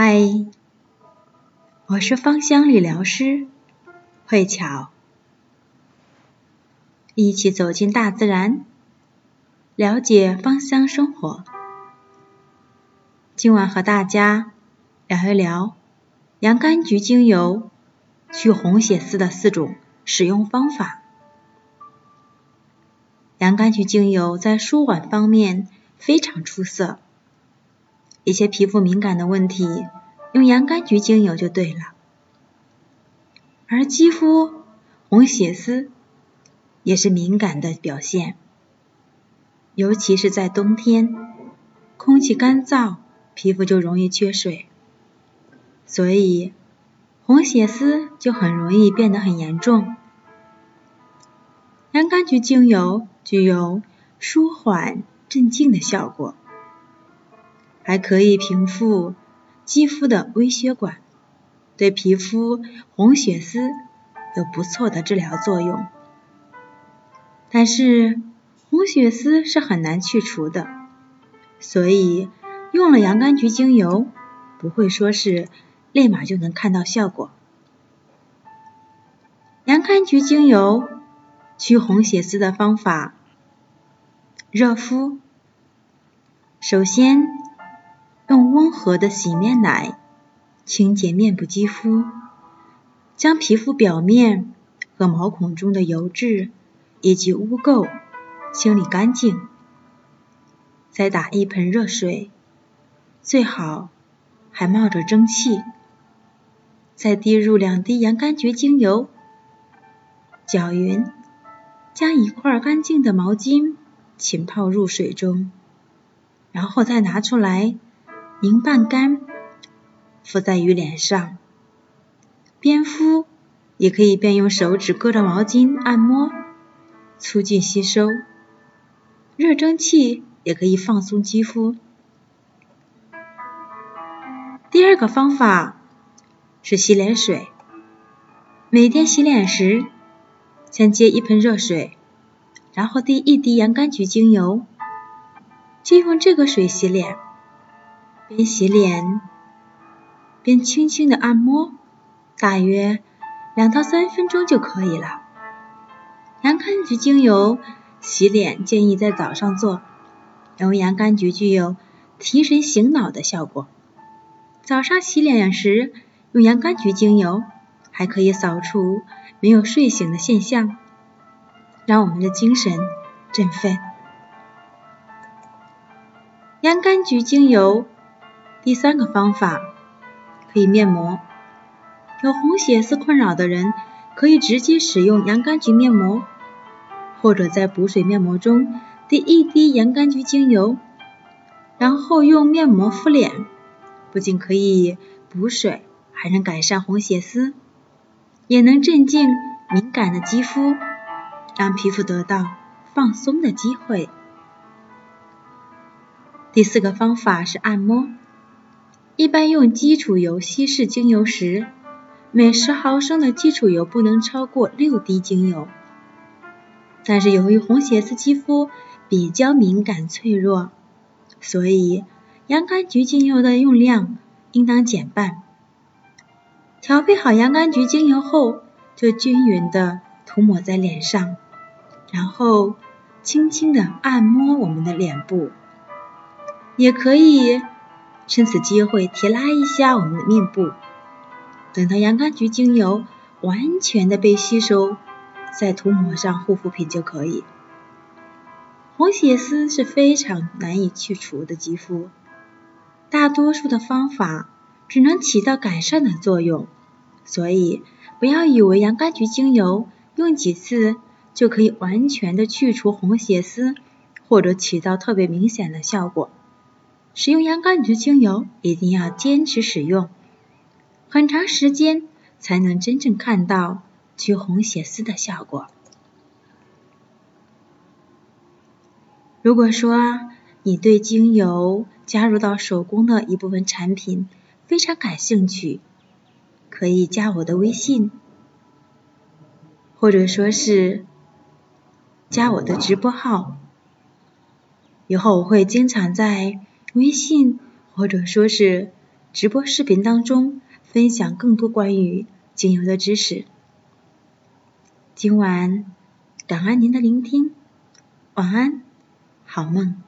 嗨，我是芳香理疗师慧巧，一起走进大自然，了解芳香生活。今晚和大家聊一聊洋甘菊精油去红血丝的四种使用方法。洋甘菊精油在舒缓方面非常出色。一些皮肤敏感的问题，用洋甘菊精油就对了。而肌肤红血丝也是敏感的表现，尤其是在冬天，空气干燥，皮肤就容易缺水，所以红血丝就很容易变得很严重。洋甘菊精油具有舒缓镇静的效果。还可以平复肌肤的微血管，对皮肤红血丝有不错的治疗作用。但是红血丝是很难去除的，所以用了洋甘菊精油不会说是立马就能看到效果。洋甘菊精油去红血丝的方法：热敷，首先。用温和的洗面奶清洁面部肌肤，将皮肤表面和毛孔中的油脂以及污垢清理干净。再打一盆热水，最好还冒着蒸汽。再滴入两滴洋甘菊精油，搅匀，将一块干净的毛巾浸泡入水中，然后再拿出来。拧拌干，敷在鱼脸上，边敷也可以边用手指勾着毛巾按摩，促进吸收。热蒸汽也可以放松肌肤。第二个方法是洗脸水，每天洗脸时，先接一盆热水，然后滴一滴洋甘菊精油，就用这个水洗脸。边洗脸边轻轻的按摩，大约两到三分钟就可以了。洋甘菊精油洗脸建议在早上做，因为洋甘菊具有提神醒脑的效果。早上洗脸时用洋甘菊精油，还可以扫除没有睡醒的现象，让我们的精神振奋。洋甘菊精油。第三个方法可以面膜，有红血丝困扰的人可以直接使用洋甘菊面膜，或者在补水面膜中滴一滴洋甘菊精油，然后用面膜敷脸，不仅可以补水，还能改善红血丝，也能镇静敏感的肌肤，让皮肤得到放松的机会。第四个方法是按摩。一般用基础油稀释精油时，每十毫升的基础油不能超过六滴精油。但是由于红血丝肌肤比较敏感脆弱，所以洋甘菊精油的用量应当减半。调配好洋甘菊精油后，就均匀的涂抹在脸上，然后轻轻的按摩我们的脸部，也可以。趁此机会提拉一下我们的面部，等到洋甘菊精油完全的被吸收，再涂抹上护肤品就可以。红血丝是非常难以去除的肌肤，大多数的方法只能起到改善的作用，所以不要以为洋甘菊精油用几次就可以完全的去除红血丝，或者起到特别明显的效果。使用洋甘菊精油一定要坚持使用，很长时间才能真正看到去红血丝的效果。如果说你对精油加入到手工的一部分产品非常感兴趣，可以加我的微信，或者说是加我的直播号，以后我会经常在。微信或者说是直播视频当中分享更多关于精油的知识。今晚感恩您的聆听，晚安，好梦。